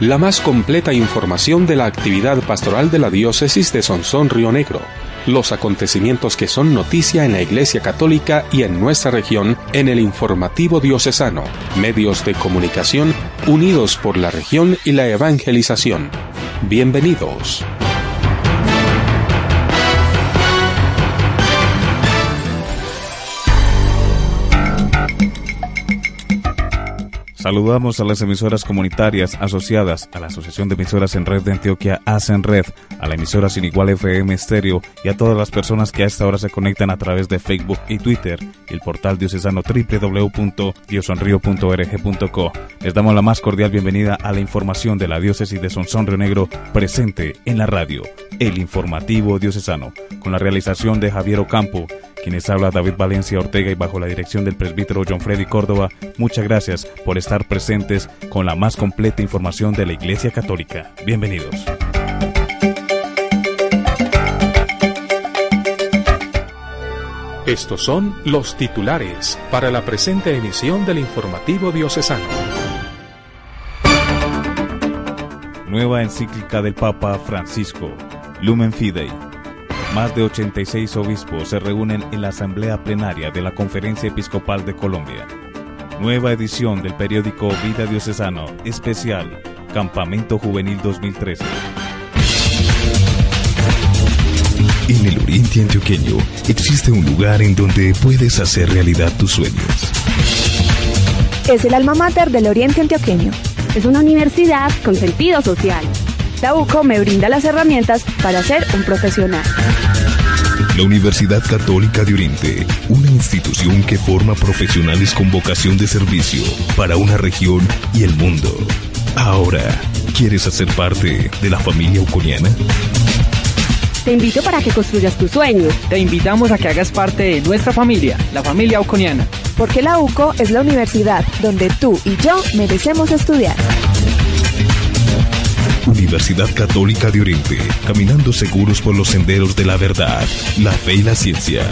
la más completa información de la actividad pastoral de la diócesis de Sonsón Río Negro, los acontecimientos que son noticia en la Iglesia Católica y en nuestra región en el informativo diocesano, medios de comunicación unidos por la región y la evangelización. Bienvenidos. Saludamos a las emisoras comunitarias asociadas a la Asociación de Emisoras en Red de Antioquia, ASEN Red, a la emisora Sin Igual FM Estéreo y a todas las personas que a esta hora se conectan a través de Facebook y Twitter el portal diocesano www.diosonrio.org.co. Les damos la más cordial bienvenida a la información de la diócesis de Sonsón Río Negro presente en la radio, el informativo diocesano, con la realización de Javier Ocampo quienes habla David Valencia Ortega y bajo la dirección del presbítero John Freddy Córdoba, muchas gracias por estar presentes con la más completa información de la Iglesia Católica. Bienvenidos. Estos son los titulares para la presente emisión del informativo diocesano. Nueva encíclica del Papa Francisco, Lumen Fidei más de 86 obispos se reúnen en la Asamblea Plenaria de la Conferencia Episcopal de Colombia. Nueva edición del periódico Vida Diocesano, especial, Campamento Juvenil 2013. En el Oriente Antioqueño existe un lugar en donde puedes hacer realidad tus sueños. Es el alma mater del Oriente Antioqueño. Es una universidad con sentido social la UCO me brinda las herramientas para ser un profesional. La Universidad Católica de Oriente, una institución que forma profesionales con vocación de servicio para una región y el mundo. Ahora, ¿quieres hacer parte de la familia uconiana? Te invito para que construyas tu sueño. Te invitamos a que hagas parte de nuestra familia, la familia uconiana. Porque la UCO es la universidad donde tú y yo merecemos estudiar. Universidad Católica de Oriente, caminando seguros por los senderos de la verdad, la fe y la ciencia.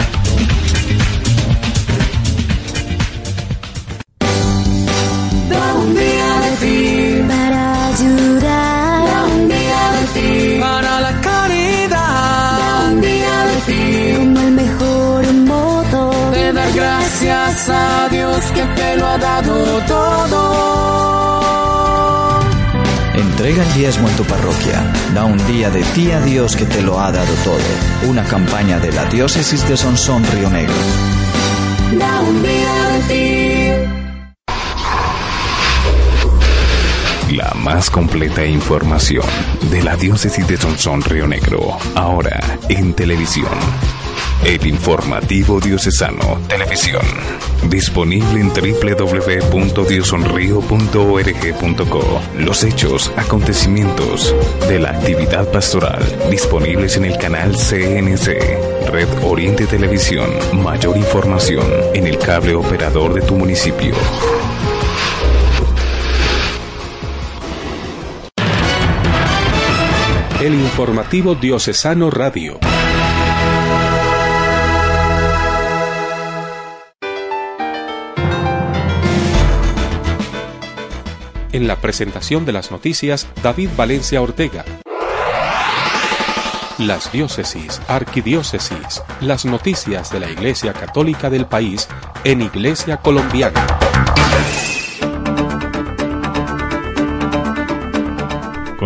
un día de ti para ayudar, un día de ti para la caridad, un día de ti como el mejor modo de dar gracias a Dios que te lo ha dado todo. Entrega el diezmo en tu parroquia. Da un día de ti a Dios que te lo ha dado todo. Una campaña de la diócesis de Sonsón Río Negro. Da un día de ti. La más completa información de la diócesis de Sonsón Río Negro. Ahora en televisión. El informativo diocesano televisión. Disponible en www.diosonrio.org.co. Los hechos, acontecimientos de la actividad pastoral disponibles en el canal CNC. Red Oriente Televisión. Mayor información en el cable operador de tu municipio. El informativo diocesano radio. En la presentación de las noticias, David Valencia Ortega. Las diócesis, arquidiócesis, las noticias de la Iglesia Católica del país en Iglesia Colombiana.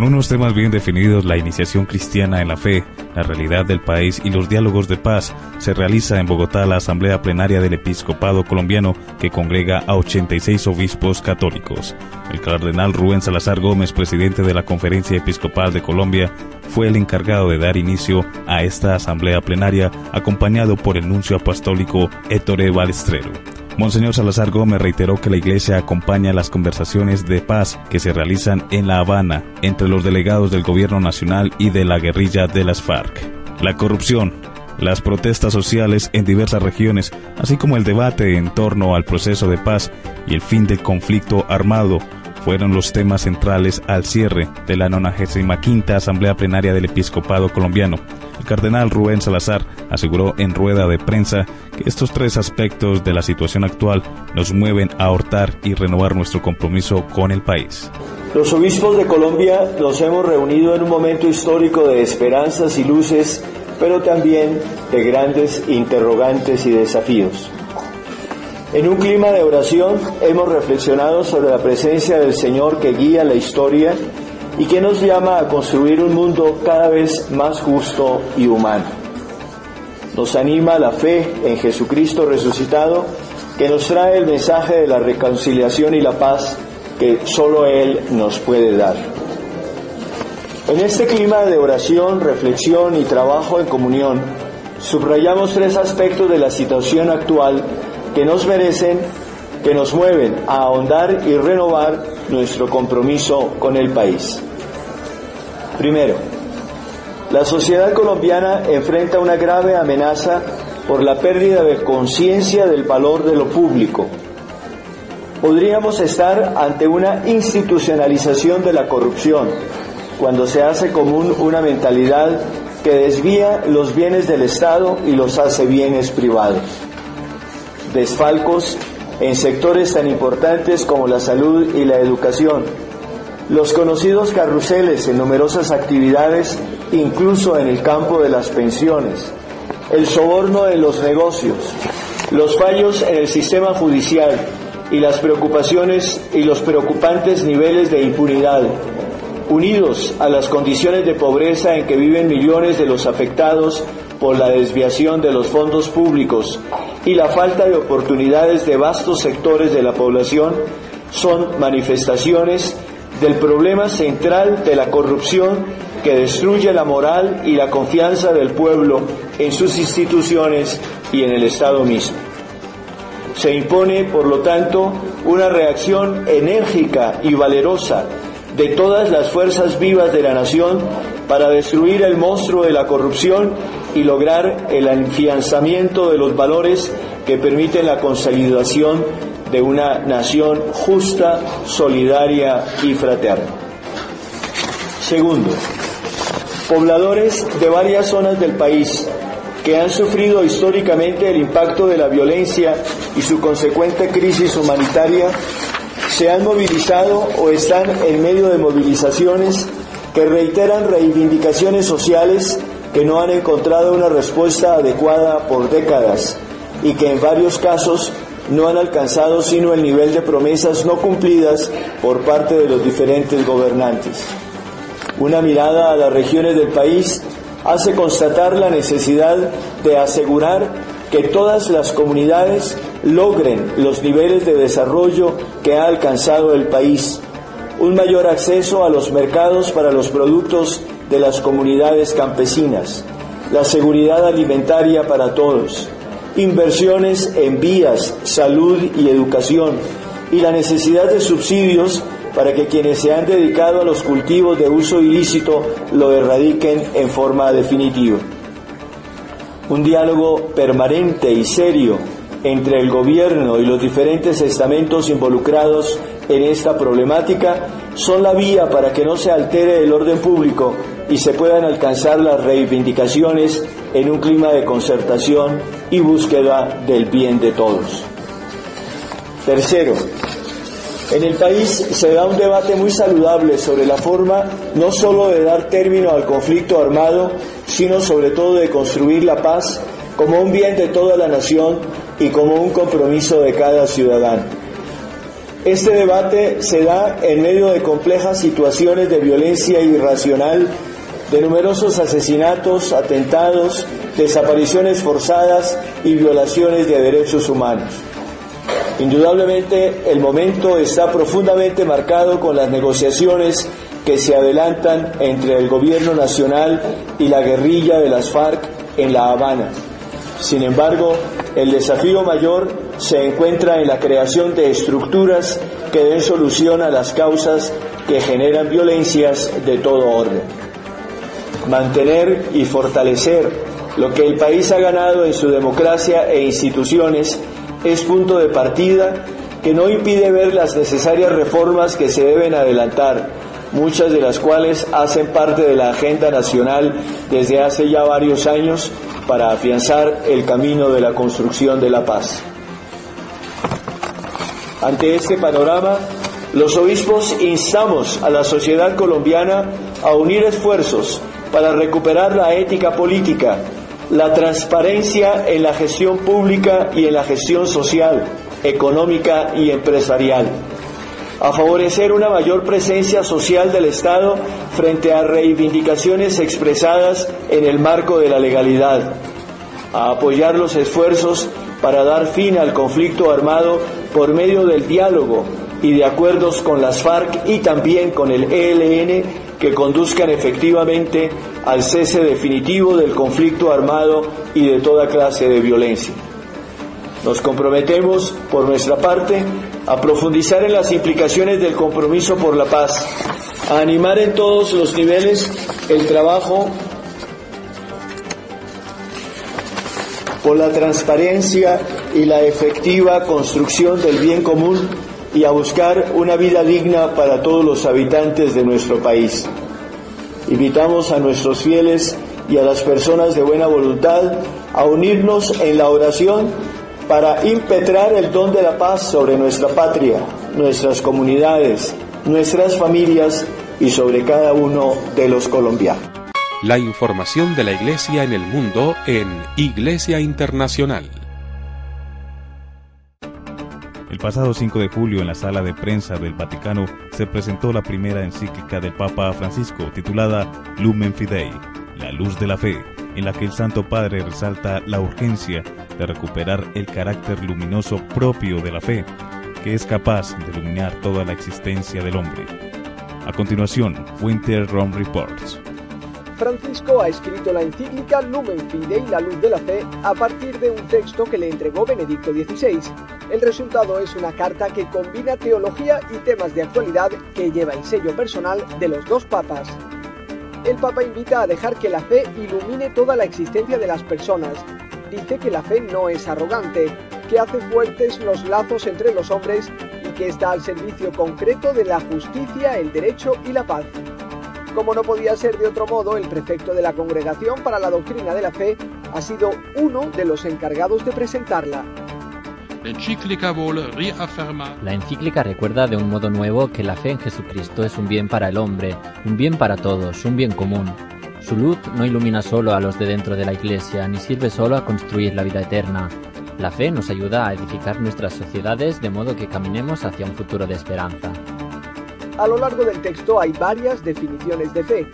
Con unos temas bien definidos, la iniciación cristiana en la fe, la realidad del país y los diálogos de paz, se realiza en Bogotá la Asamblea Plenaria del Episcopado Colombiano que congrega a 86 obispos católicos. El cardenal Rubén Salazar Gómez, presidente de la Conferencia Episcopal de Colombia, fue el encargado de dar inicio a esta Asamblea Plenaria acompañado por el nuncio apostólico Ettore Balestrero. Monseñor Salazar Gómez reiteró que la Iglesia acompaña las conversaciones de paz que se realizan en La Habana entre los delegados del Gobierno Nacional y de la guerrilla de las FARC. La corrupción, las protestas sociales en diversas regiones, así como el debate en torno al proceso de paz y el fin del conflicto armado, fueron los temas centrales al cierre de la 95 Asamblea Plenaria del Episcopado Colombiano, El cardenal Rubén Salazar aseguró en rueda de prensa que estos tres aspectos de la situación actual nos mueven a ahortar y renovar nuestro compromiso con el país. Los obispos de Colombia nos hemos reunido en un momento histórico de esperanzas y luces, pero también de grandes interrogantes y desafíos. En un clima de oración hemos reflexionado sobre la presencia del Señor que guía la historia y que nos llama a construir un mundo cada vez más justo y humano. Nos anima la fe en Jesucristo resucitado que nos trae el mensaje de la reconciliación y la paz que solo Él nos puede dar. En este clima de oración, reflexión y trabajo en comunión, subrayamos tres aspectos de la situación actual que nos merecen, que nos mueven a ahondar y renovar nuestro compromiso con el país. Primero, la sociedad colombiana enfrenta una grave amenaza por la pérdida de conciencia del valor de lo público. Podríamos estar ante una institucionalización de la corrupción, cuando se hace común una mentalidad que desvía los bienes del Estado y los hace bienes privados desfalcos en sectores tan importantes como la salud y la educación, los conocidos carruseles en numerosas actividades, incluso en el campo de las pensiones, el soborno en los negocios, los fallos en el sistema judicial y las preocupaciones y los preocupantes niveles de impunidad, unidos a las condiciones de pobreza en que viven millones de los afectados por la desviación de los fondos públicos y la falta de oportunidades de vastos sectores de la población son manifestaciones del problema central de la corrupción que destruye la moral y la confianza del pueblo en sus instituciones y en el Estado mismo. Se impone, por lo tanto, una reacción enérgica y valerosa de todas las fuerzas vivas de la nación para destruir el monstruo de la corrupción y lograr el afianzamiento de los valores que permiten la consolidación de una nación justa, solidaria y fraterna. Segundo, pobladores de varias zonas del país que han sufrido históricamente el impacto de la violencia y su consecuente crisis humanitaria se han movilizado o están en medio de movilizaciones que reiteran reivindicaciones sociales que no han encontrado una respuesta adecuada por décadas y que en varios casos no han alcanzado sino el nivel de promesas no cumplidas por parte de los diferentes gobernantes. Una mirada a las regiones del país hace constatar la necesidad de asegurar que todas las comunidades logren los niveles de desarrollo que ha alcanzado el país, un mayor acceso a los mercados para los productos de las comunidades campesinas, la seguridad alimentaria para todos, inversiones en vías, salud y educación, y la necesidad de subsidios para que quienes se han dedicado a los cultivos de uso ilícito lo erradiquen en forma definitiva. Un diálogo permanente y serio entre el gobierno y los diferentes estamentos involucrados en esta problemática son la vía para que no se altere el orden público y se puedan alcanzar las reivindicaciones en un clima de concertación y búsqueda del bien de todos. Tercero, en el país se da un debate muy saludable sobre la forma no sólo de dar término al conflicto armado, sino sobre todo de construir la paz como un bien de toda la nación y como un compromiso de cada ciudadano. Este debate se da en medio de complejas situaciones de violencia irracional, de numerosos asesinatos, atentados, desapariciones forzadas y violaciones de derechos humanos. Indudablemente el momento está profundamente marcado con las negociaciones que se adelantan entre el gobierno nacional y la guerrilla de las FARC en La Habana. Sin embargo, el desafío mayor se encuentra en la creación de estructuras que den solución a las causas que generan violencias de todo orden. Mantener y fortalecer lo que el país ha ganado en su democracia e instituciones es punto de partida que no impide ver las necesarias reformas que se deben adelantar, muchas de las cuales hacen parte de la agenda nacional desde hace ya varios años para afianzar el camino de la construcción de la paz. Ante este panorama, los obispos instamos a la sociedad colombiana a unir esfuerzos para recuperar la ética política, la transparencia en la gestión pública y en la gestión social, económica y empresarial, a favorecer una mayor presencia social del Estado frente a reivindicaciones expresadas en el marco de la legalidad, a apoyar los esfuerzos para dar fin al conflicto armado por medio del diálogo y de acuerdos con las FARC y también con el ELN que conduzcan efectivamente al cese definitivo del conflicto armado y de toda clase de violencia. Nos comprometemos, por nuestra parte, a profundizar en las implicaciones del compromiso por la paz, a animar en todos los niveles el trabajo por la transparencia y la efectiva construcción del bien común y a buscar una vida digna para todos los habitantes de nuestro país. Invitamos a nuestros fieles y a las personas de buena voluntad a unirnos en la oración para impetrar el don de la paz sobre nuestra patria, nuestras comunidades, nuestras familias y sobre cada uno de los colombianos. La información de la Iglesia en el mundo en Iglesia Internacional. El pasado 5 de julio en la sala de prensa del Vaticano se presentó la primera encíclica del Papa Francisco titulada Lumen Fidei, la luz de la fe, en la que el Santo Padre resalta la urgencia de recuperar el carácter luminoso propio de la fe, que es capaz de iluminar toda la existencia del hombre. A continuación, Winter Rome Reports. Francisco ha escrito la encíclica Lumen Fidei, la luz de la fe, a partir de un texto que le entregó Benedicto XVI. El resultado es una carta que combina teología y temas de actualidad que lleva el sello personal de los dos papas. El Papa invita a dejar que la fe ilumine toda la existencia de las personas. Dice que la fe no es arrogante, que hace fuertes los lazos entre los hombres y que está al servicio concreto de la justicia, el derecho y la paz. Como no podía ser de otro modo, el prefecto de la Congregación para la Doctrina de la Fe ha sido uno de los encargados de presentarla. La encíclica recuerda de un modo nuevo que la fe en Jesucristo es un bien para el hombre, un bien para todos, un bien común. Su luz no ilumina solo a los de dentro de la Iglesia, ni sirve solo a construir la vida eterna. La fe nos ayuda a edificar nuestras sociedades de modo que caminemos hacia un futuro de esperanza. A lo largo del texto hay varias definiciones de fe.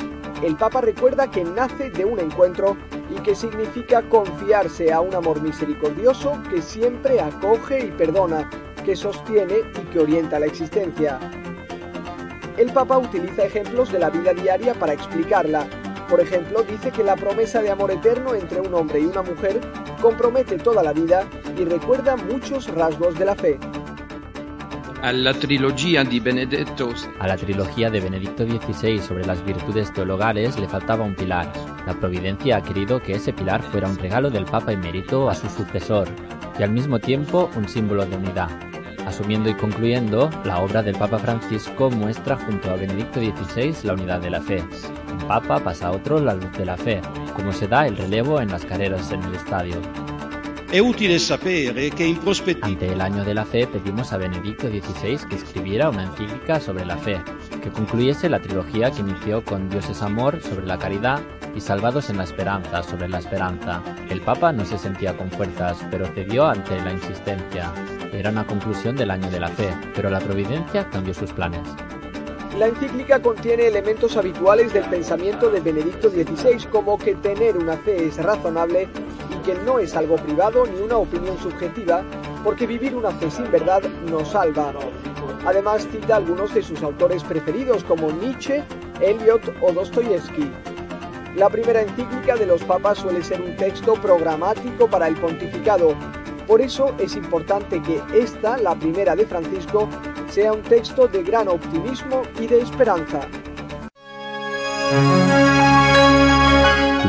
El Papa recuerda que nace de un encuentro y que significa confiarse a un amor misericordioso que siempre acoge y perdona, que sostiene y que orienta la existencia. El Papa utiliza ejemplos de la vida diaria para explicarla. Por ejemplo, dice que la promesa de amor eterno entre un hombre y una mujer compromete toda la vida y recuerda muchos rasgos de la fe. A la trilogía de Benedicto XVI sobre las virtudes teologales le faltaba un pilar. La providencia ha querido que ese pilar fuera un regalo del Papa emérito a su sucesor y al mismo tiempo un símbolo de unidad. Asumiendo y concluyendo, la obra del Papa Francisco muestra junto a Benedicto XVI la unidad de la fe. Un Papa pasa a otro la luz de la fe, como se da el relevo en las carreras en el estadio. Ante el año de la fe pedimos a Benedicto XVI que escribiera una encíclica sobre la fe, que concluyese la trilogía que inició con Dios es amor sobre la caridad y Salvados en la esperanza sobre la esperanza. El Papa no se sentía con fuerzas, pero cedió ante la insistencia. Era una conclusión del año de la fe, pero la providencia cambió sus planes. La encíclica contiene elementos habituales del pensamiento de Benedicto XVI, como que tener una fe es razonable que no es algo privado ni una opinión subjetiva, porque vivir una fe sin verdad no salva. Además cita algunos de sus autores preferidos como Nietzsche, Eliot o Dostoyevsky. La primera encíclica de los papas suele ser un texto programático para el pontificado. Por eso es importante que esta, la primera de Francisco, sea un texto de gran optimismo y de esperanza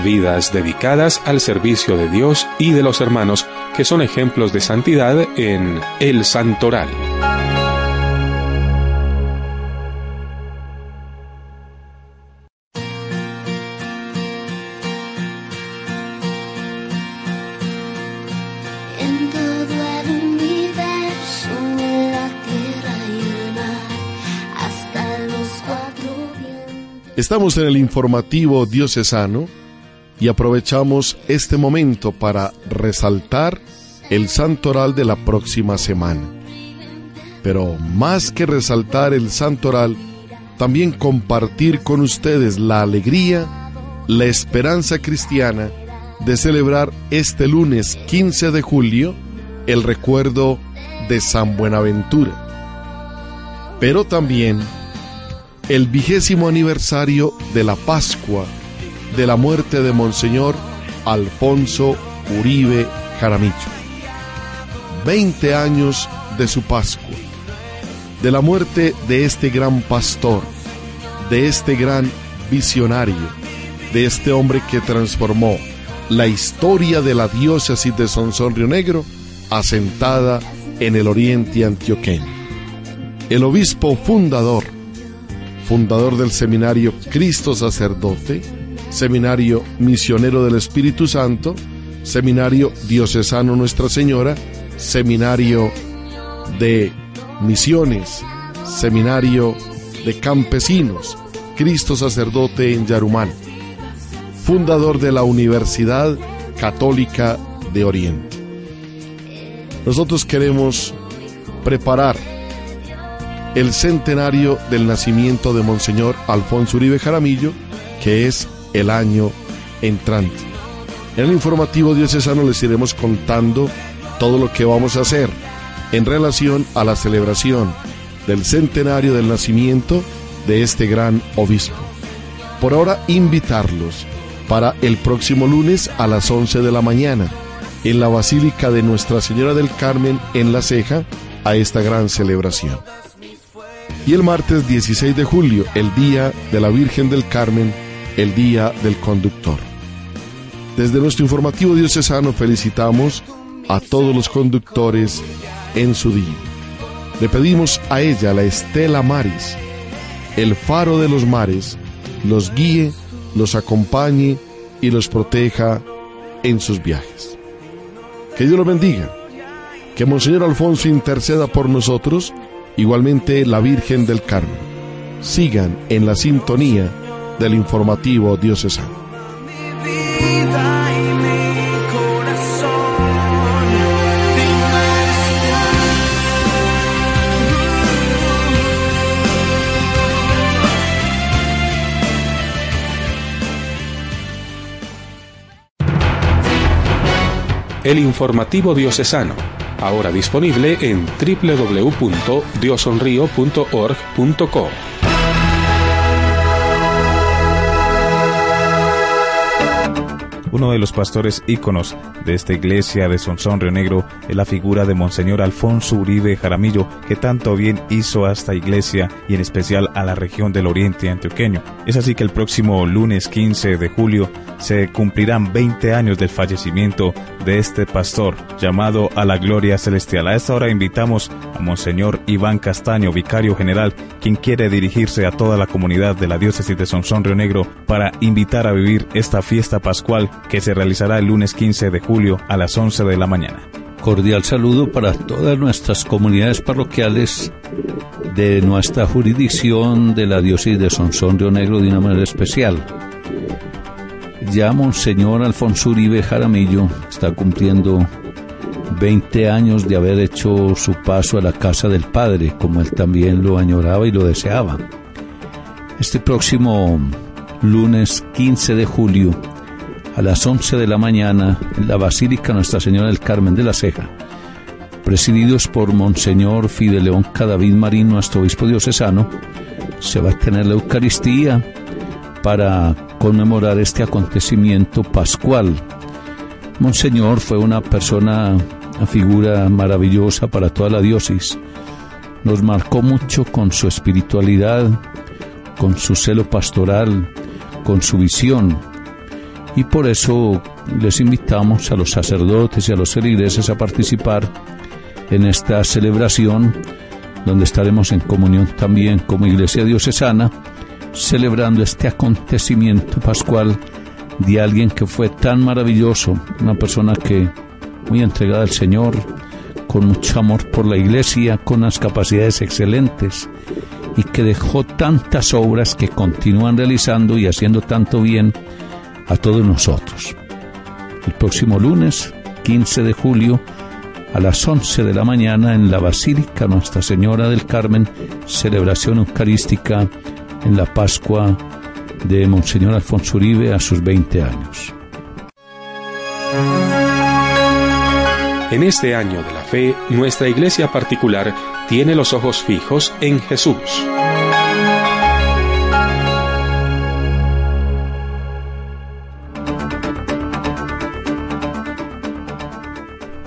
vidas dedicadas al servicio de Dios y de los hermanos, que son ejemplos de santidad en el Santoral. Estamos en el informativo diocesano y aprovechamos este momento para resaltar el santoral de la próxima semana. Pero más que resaltar el santoral, también compartir con ustedes la alegría, la esperanza cristiana de celebrar este lunes 15 de julio el recuerdo de San Buenaventura. Pero también el vigésimo aniversario de la Pascua de la muerte de Monseñor Alfonso Uribe Jaramillo. Veinte años de su Pascua, de la muerte de este gran pastor, de este gran visionario, de este hombre que transformó la historia de la diócesis de Sonsón Río Negro asentada en el oriente antioqueño. El obispo fundador fundador del seminario Cristo Sacerdote, seminario misionero del Espíritu Santo, seminario diocesano Nuestra Señora, seminario de misiones, seminario de campesinos, Cristo Sacerdote en Yarumán, fundador de la Universidad Católica de Oriente. Nosotros queremos preparar el centenario del nacimiento de Monseñor Alfonso Uribe Jaramillo, que es el año entrante. En el informativo diocesano les iremos contando todo lo que vamos a hacer en relación a la celebración del centenario del nacimiento de este gran obispo. Por ahora, invitarlos para el próximo lunes a las 11 de la mañana en la Basílica de Nuestra Señora del Carmen en La Ceja a esta gran celebración y el martes 16 de julio, el Día de la Virgen del Carmen, el Día del Conductor. Desde nuestro informativo diocesano felicitamos a todos los conductores en su día. Le pedimos a ella, la Estela Maris, el faro de los mares, los guíe, los acompañe y los proteja en sus viajes. Que Dios los bendiga. Que Monseñor Alfonso interceda por nosotros igualmente la Virgen del Carmen. Sigan en la sintonía del informativo diocesano. El informativo diocesano ahora disponible en www.diosonrío.org.co. Uno de los pastores íconos de esta iglesia de Sonsón Río Negro es la figura de Monseñor Alfonso Uribe Jaramillo, que tanto bien hizo a esta iglesia y en especial a la región del oriente antioqueño. Es así que el próximo lunes 15 de julio se cumplirán 20 años del fallecimiento de este pastor llamado a la gloria celestial. A esta hora invitamos a Monseñor Iván Castaño, vicario general, quien quiere dirigirse a toda la comunidad de la diócesis de Sonsón Río Negro para invitar a vivir esta fiesta pascual que se realizará el lunes 15 de julio a las 11 de la mañana. Cordial saludo para todas nuestras comunidades parroquiales de nuestra jurisdicción de la diócesis de Sonsón Río Negro de una manera especial. Ya Monseñor Alfonso Uribe Jaramillo está cumpliendo 20 años de haber hecho su paso a la casa del Padre, como él también lo añoraba y lo deseaba. Este próximo lunes 15 de julio a las 11 de la mañana en la Basílica Nuestra Señora del Carmen de la Ceja, presididos por Monseñor Fideleón Cadavid Marín, nuestro obispo diocesano, se va a tener la Eucaristía para conmemorar este acontecimiento pascual. Monseñor fue una persona, una figura maravillosa para toda la diócesis. Nos marcó mucho con su espiritualidad, con su celo pastoral, con su visión y por eso les invitamos a los sacerdotes y a los feligreses a participar en esta celebración donde estaremos en comunión también como Iglesia Diocesana celebrando este acontecimiento pascual de alguien que fue tan maravilloso, una persona que muy entregada al Señor, con mucho amor por la Iglesia, con unas capacidades excelentes y que dejó tantas obras que continúan realizando y haciendo tanto bien a todos nosotros. El próximo lunes, 15 de julio, a las 11 de la mañana en la Basílica Nuestra Señora del Carmen, celebración eucarística en la Pascua de Monseñor Alfonso Uribe a sus 20 años. En este año de la fe, nuestra iglesia particular tiene los ojos fijos en Jesús.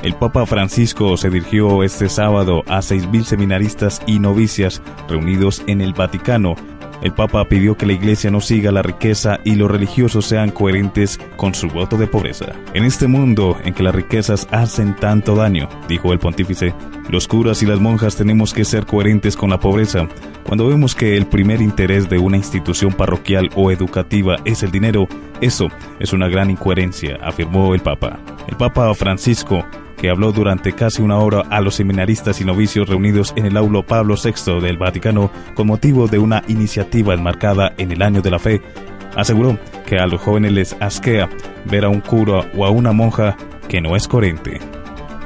El Papa Francisco se dirigió este sábado a 6.000 seminaristas y novicias reunidos en el Vaticano el Papa pidió que la Iglesia no siga la riqueza y los religiosos sean coherentes con su voto de pobreza. En este mundo en que las riquezas hacen tanto daño, dijo el pontífice, los curas y las monjas tenemos que ser coherentes con la pobreza. Cuando vemos que el primer interés de una institución parroquial o educativa es el dinero, eso es una gran incoherencia, afirmó el Papa. El Papa Francisco que habló durante casi una hora a los seminaristas y novicios reunidos en el aulo Pablo VI del Vaticano con motivo de una iniciativa enmarcada en el año de la fe, aseguró que a los jóvenes les asquea ver a un cura o a una monja que no es coherente.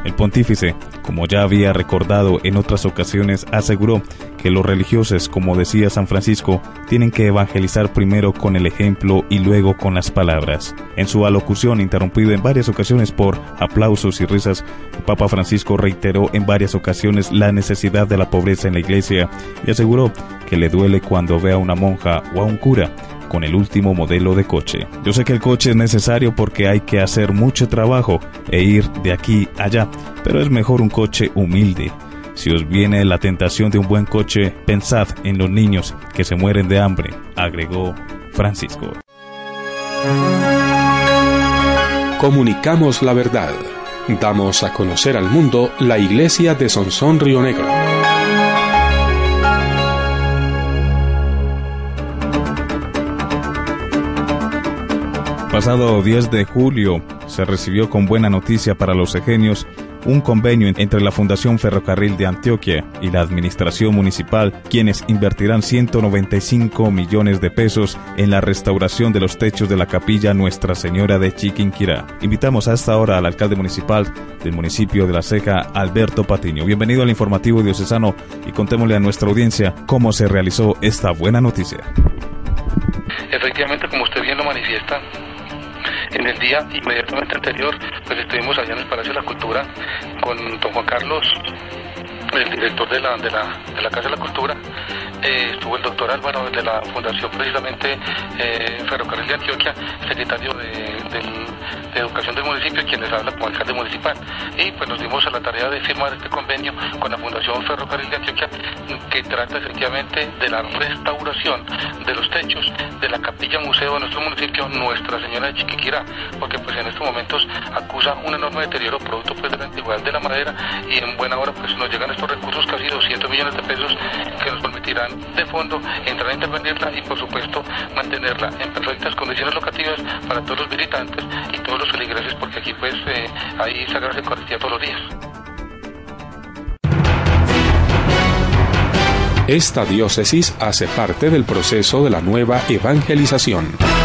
El pontífice, como ya había recordado en otras ocasiones, aseguró que los religiosos, como decía San Francisco, tienen que evangelizar primero con el ejemplo y luego con las palabras. En su alocución, interrumpido en varias ocasiones por aplausos y risas, Papa Francisco reiteró en varias ocasiones la necesidad de la pobreza en la iglesia y aseguró que le duele cuando ve a una monja o a un cura con el último modelo de coche. Yo sé que el coche es necesario porque hay que hacer mucho trabajo e ir de aquí allá, pero es mejor un coche humilde. Si os viene la tentación de un buen coche, pensad en los niños que se mueren de hambre, agregó Francisco. Comunicamos la verdad. Damos a conocer al mundo la iglesia de Sonsón Río Negro. Pasado 10 de julio se recibió con buena noticia para los egenios un convenio entre la Fundación Ferrocarril de Antioquia y la Administración Municipal, quienes invertirán 195 millones de pesos en la restauración de los techos de la capilla Nuestra Señora de Chiquinquirá. Invitamos a esta hora al alcalde municipal del municipio de La Ceja, Alberto Patiño. Bienvenido al informativo diocesano y contémosle a nuestra audiencia cómo se realizó esta buena noticia. Efectivamente, como usted bien lo manifiesta, en el día inmediatamente anterior, pues estuvimos allá en el Palacio de la Cultura con don Juan Carlos, el director de la, de la, de la Casa de la Cultura, eh, estuvo el doctor Álvaro de la Fundación precisamente eh, Ferrocarril de Antioquia, secretario de, Educación del municipio, quien les habla como alcalde municipal. Y pues nos dimos a la tarea de firmar este convenio con la Fundación Ferrocarril de Antioquia, que trata efectivamente de la restauración de los techos de la capilla museo de nuestro municipio, Nuestra Señora de Chiquiquirá, porque pues en estos momentos acusa un enorme deterioro producto pues de la antigüedad de la madera y en buena hora pues nos llegan estos recursos, casi 200 millones de pesos, que nos permitirán de fondo entrar a intervenirla y por supuesto mantenerla en perfectas condiciones locativas para todos los visitantes y todos los feligreses porque aquí pues eh, hay sagradas Eucaristía todos los días. Esta diócesis hace parte del proceso de la nueva evangelización.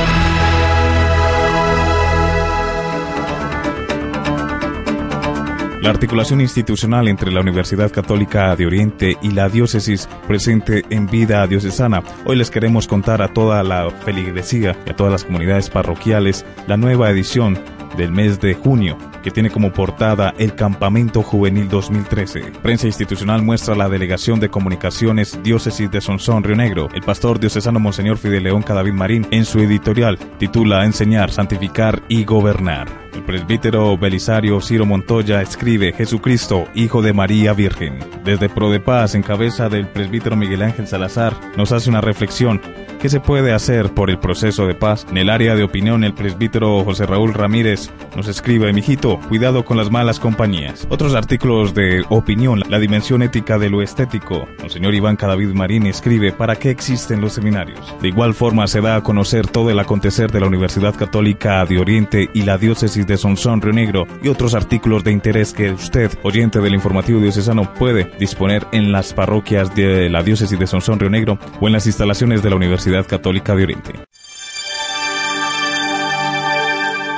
La articulación institucional entre la Universidad Católica de Oriente y la diócesis presente en vida diocesana. Hoy les queremos contar a toda la feligresía y a todas las comunidades parroquiales la nueva edición del mes de junio que tiene como portada el Campamento Juvenil 2013. Prensa institucional muestra la Delegación de Comunicaciones Diócesis de Sonsón Río Negro. El pastor diocesano Monseñor Fidel León Cadavid Marín en su editorial titula Enseñar, Santificar y Gobernar. El presbítero Belisario Ciro Montoya escribe Jesucristo, Hijo de María Virgen. Desde Pro de Paz, en cabeza del presbítero Miguel Ángel Salazar, nos hace una reflexión ¿Qué se puede hacer por el proceso de paz? En el área de opinión, el presbítero José Raúl Ramírez nos escribe, mijito, cuidado con las malas compañías. Otros artículos de opinión, la dimensión ética de lo estético. Monseñor Iván Cadavid Marín escribe, ¿para qué existen los seminarios? De igual forma se da a conocer todo el acontecer de la Universidad Católica de Oriente y la diócesis de Sonsón Río Negro y otros artículos de interés que usted, oyente del informativo diocesano, puede disponer en las parroquias de la diócesis de Sonsón Río Negro o en las instalaciones de la Universidad Católica de Oriente.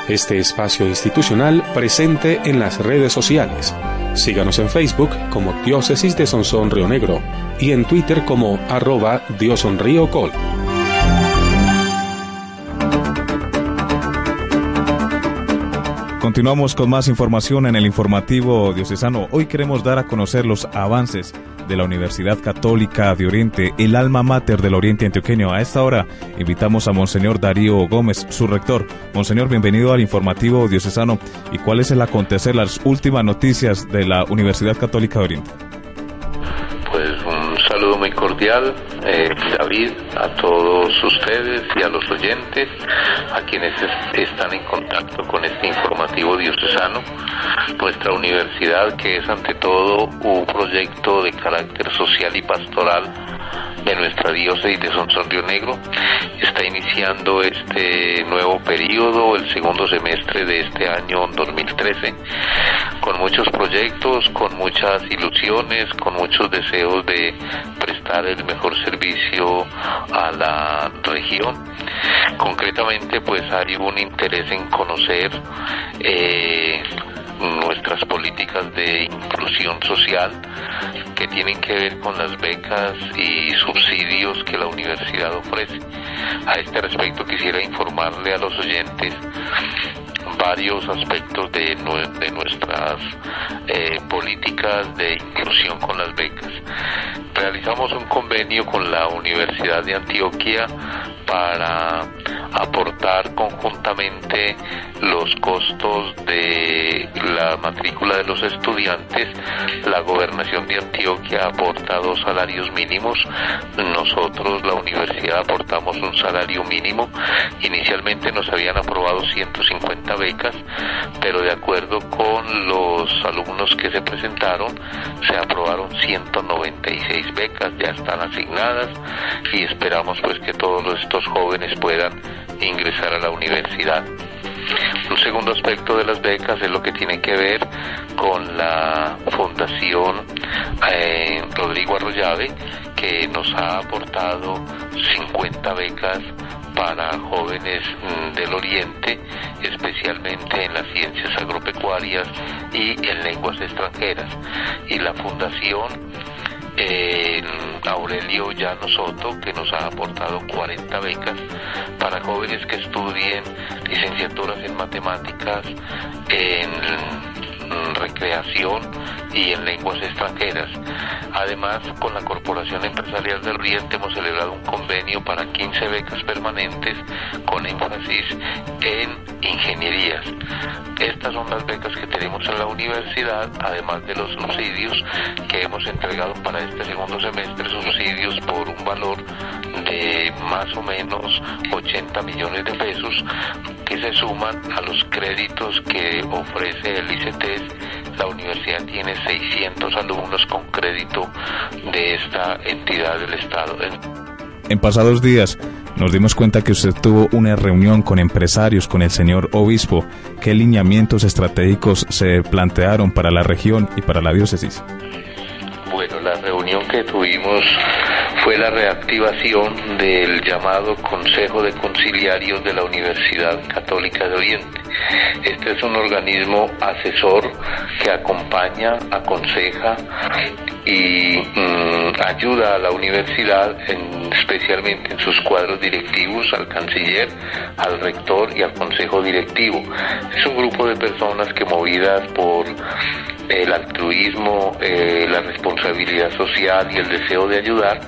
Este espacio institucional presente en las redes sociales. Síganos en Facebook como Diócesis de Sonsón Río Negro y en Twitter como arroba Diosonríocol. Continuamos con más información en el informativo diocesano. Hoy queremos dar a conocer los avances de la Universidad Católica de Oriente, el alma mater del Oriente Antioqueño. A esta hora invitamos a Monseñor Darío Gómez, su rector. Monseñor, bienvenido al informativo diocesano. ¿Y cuál es el acontecer, las últimas noticias de la Universidad Católica de Oriente? saludo muy cordial, eh, David, a todos ustedes y a los oyentes, a quienes están en contacto con este informativo diocesano. Nuestra universidad, que es ante todo un proyecto de carácter social y pastoral, de nuestra diócesis de Sonsón Río Negro. Está iniciando este nuevo periodo, el segundo semestre de este año 2013, con muchos proyectos, con muchas ilusiones, con muchos deseos de prestar el mejor servicio a la región. Concretamente, pues hay un interés en conocer eh, nuestras políticas de inclusión social que tienen que ver con las becas y subsidios que la universidad ofrece. A este respecto quisiera informarle a los oyentes varios aspectos de, nuestras eh, políticas de inclusión con las becas. Realizamos un convenio con la Universidad de Antioquia para aportar conjuntamente los costos de la matrícula de los estudiantes. La gobernación de Antioquia aporta dos salarios mínimos. Nosotros, la universidad, aportamos un salario mínimo. Inicialmente nos habían aprobado 150 becas, pero de acuerdo con los alumnos que se presentaron, se aprobaron 196 becas, ya están asignadas y esperamos pues que todos estos jóvenes puedan ingresar a la universidad. Un segundo aspecto de las becas es lo que tiene que ver con la Fundación eh, Rodrigo Arroyave, que nos ha aportado 50 becas para jóvenes mm, del Oriente, especialmente en las ciencias agropecuarias y en lenguas extranjeras. Y la Fundación Aurelio Llano Soto, que nos ha aportado 40 becas para jóvenes que estudien licenciaturas en matemáticas, en recreación y en lenguas extranjeras. Además, con la Corporación Empresarial del Oriente hemos celebrado un convenio para 15 becas permanentes con énfasis en ingenierías. Estas son las becas que tenemos en la universidad, además de los subsidios que hemos entregado para este segundo semestre, subsidios por un valor de más o menos 80 millones de pesos que se suman a los créditos que ofrece el ICT. La universidad tiene 600 alumnos con crédito de esta entidad del Estado. En pasados días nos dimos cuenta que usted tuvo una reunión con empresarios, con el señor obispo. ¿Qué lineamientos estratégicos se plantearon para la región y para la diócesis? Bueno, la reunión que tuvimos fue la reactivación del llamado Consejo de Conciliarios de la Universidad Católica de Oriente. Este es un organismo asesor que acompaña, aconseja y mm, ayuda a la universidad, especialmente en sus cuadros directivos, al canciller, al rector y al consejo directivo. Es un grupo de personas que movidas por el altruismo, eh, la responsabilidad social y el deseo de ayudar,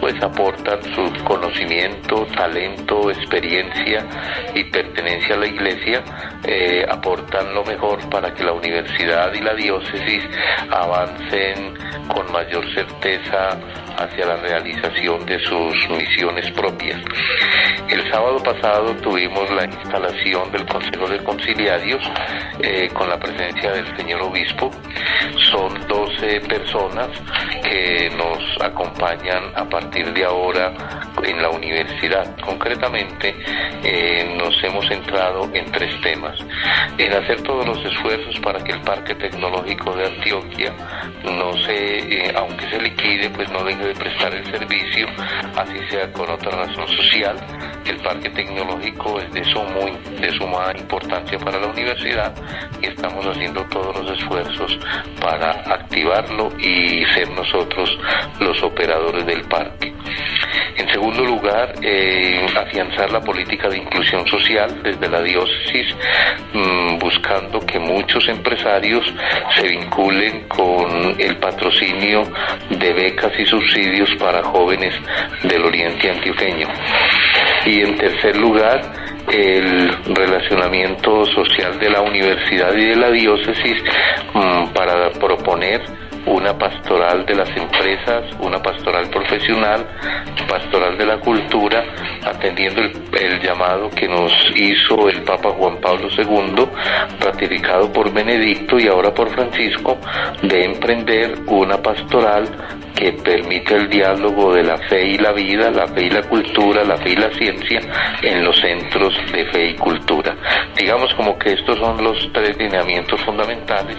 pues aportan su conocimiento, talento, experiencia y pertenencia a la iglesia, eh, aportan lo mejor para que la universidad y la diócesis avancen con mayor certeza hacia la realización de sus misiones propias. El sábado pasado tuvimos la instalación del Consejo de Conciliarios eh, con la presencia del señor obispo. Son 12 personas que nos acompañan a partir de ahora en la universidad. Concretamente, eh, nos hemos centrado en tres temas. En hacer todos los esfuerzos para que el Parque Tecnológico de Antioquia no se, eh, aunque se liquide, pues no deje de prestar el servicio, así sea con otra razón social. El Parque Tecnológico es de, sumo, de suma importancia para la universidad y estamos haciendo todos los esfuerzos para activarlo y ser nosotros los operadores del parque. En segundo lugar, eh, afianzar la política de inclusión social desde la diócesis, mm, buscando que muchos empresarios se vinculen con el patrocinio de becas y subsidios para jóvenes del oriente antioqueño. Y en tercer lugar, el relacionamiento social de la universidad y de la diócesis mm, para proponer una pastoral de las empresas, una pastoral profesional, pastoral de la cultura, atendiendo el, llamado que nos hizo el Papa Juan Pablo II, ratificado por Benedicto y ahora por Francisco, de emprender una pastoral que permite el diálogo de la fe y la vida, la fe y la cultura, la fe y la ciencia en los centros de fe y cultura. Digamos como que estos son los tres lineamientos fundamentales,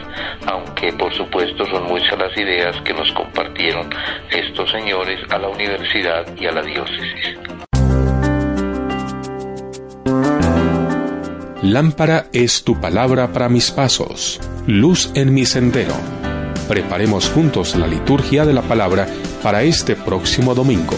aunque por supuesto son muchas las ideas que nos compartieron estos señores a la universidad y a la diócesis. Lámpara es tu palabra para mis pasos, luz en mi sendero. Preparemos juntos la liturgia de la palabra para este próximo domingo.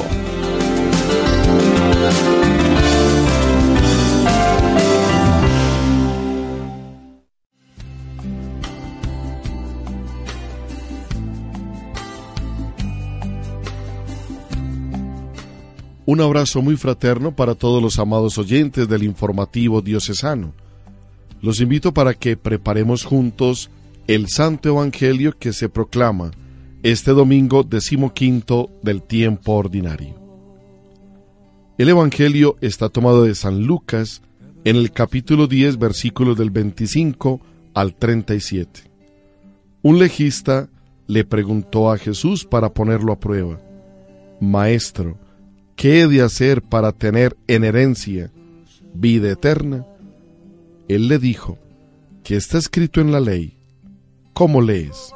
Un abrazo muy fraterno para todos los amados oyentes del informativo diocesano. Los invito para que preparemos juntos el Santo Evangelio que se proclama este domingo decimoquinto del tiempo ordinario. El Evangelio está tomado de San Lucas en el capítulo 10 versículos del 25 al 37. Un legista le preguntó a Jesús para ponerlo a prueba, Maestro, ¿qué he de hacer para tener en herencia vida eterna? Él le dijo, que está escrito en la ley ¿Cómo lees?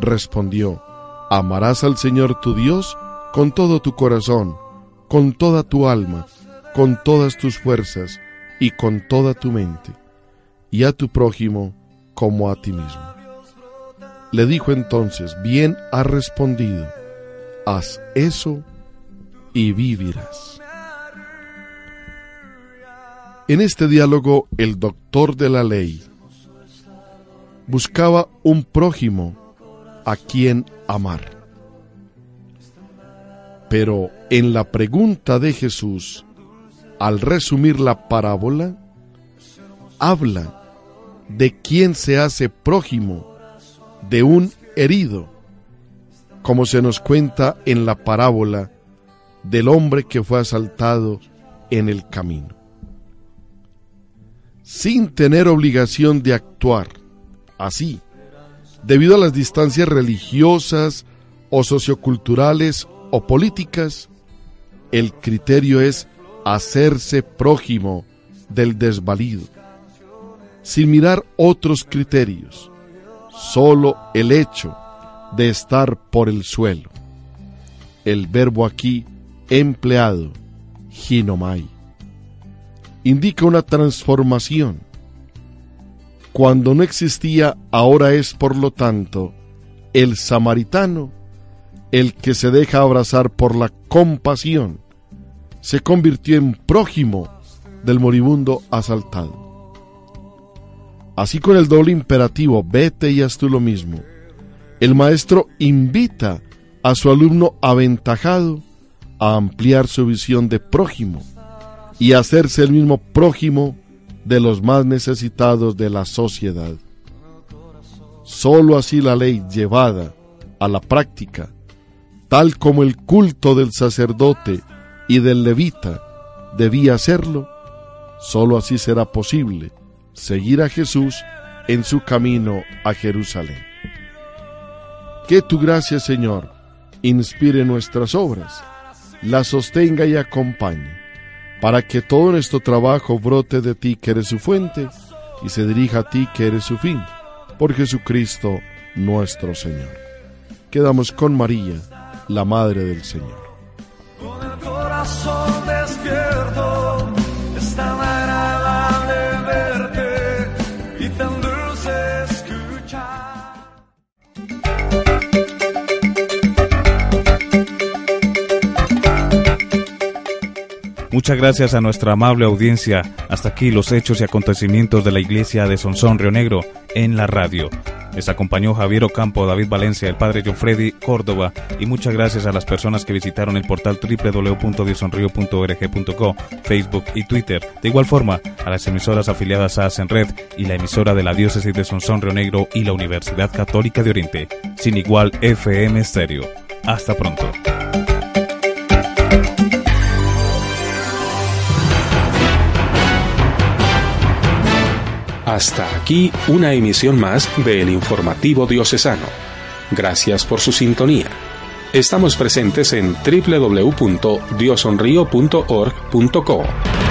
Respondió, amarás al Señor tu Dios con todo tu corazón, con toda tu alma, con todas tus fuerzas y con toda tu mente, y a tu prójimo como a ti mismo. Le dijo entonces, bien has respondido, haz eso y vivirás. En este diálogo, el doctor de la ley, buscaba un prójimo a quien amar. Pero en la pregunta de Jesús, al resumir la parábola, habla de quien se hace prójimo de un herido, como se nos cuenta en la parábola del hombre que fue asaltado en el camino. Sin tener obligación de actuar, así, debido a las distancias religiosas o socioculturales o políticas, el criterio es hacerse prójimo del desvalido, sin mirar otros criterios, solo el hecho de estar por el suelo. El verbo aquí empleado, ginomai, indica una transformación cuando no existía, ahora es por lo tanto el samaritano el que se deja abrazar por la compasión, se convirtió en prójimo del moribundo asaltado. Así con el doble imperativo, vete y haz tú lo mismo, el maestro invita a su alumno aventajado a ampliar su visión de prójimo y hacerse el mismo prójimo de los más necesitados de la sociedad. Solo así la ley llevada a la práctica tal como el culto del sacerdote y del levita debía hacerlo, sólo así será posible seguir a Jesús en su camino a Jerusalén. Que tu gracia, Señor, inspire nuestras obras, las sostenga y acompañe, para que todo nuestro trabajo brote de ti que eres su fuente y se dirija a ti que eres su fin, por Jesucristo nuestro Señor. Quedamos con María, la Madre del Señor. Con el corazón Muchas gracias a nuestra amable audiencia. Hasta aquí los hechos y acontecimientos de la iglesia de Sonsón Río Negro en la radio. Les acompañó Javier Ocampo, David Valencia, el padre John Córdoba y muchas gracias a las personas que visitaron el portal www.diosonrio.org.co, Facebook y Twitter. De igual forma, a las emisoras afiliadas a Red y la emisora de la Diócesis de Sonsón Río Negro y la Universidad Católica de Oriente, sin igual FM Stereo. Hasta pronto. Hasta aquí una emisión más del Informativo Diocesano. Gracias por su sintonía. Estamos presentes en www.diosonrio.org.co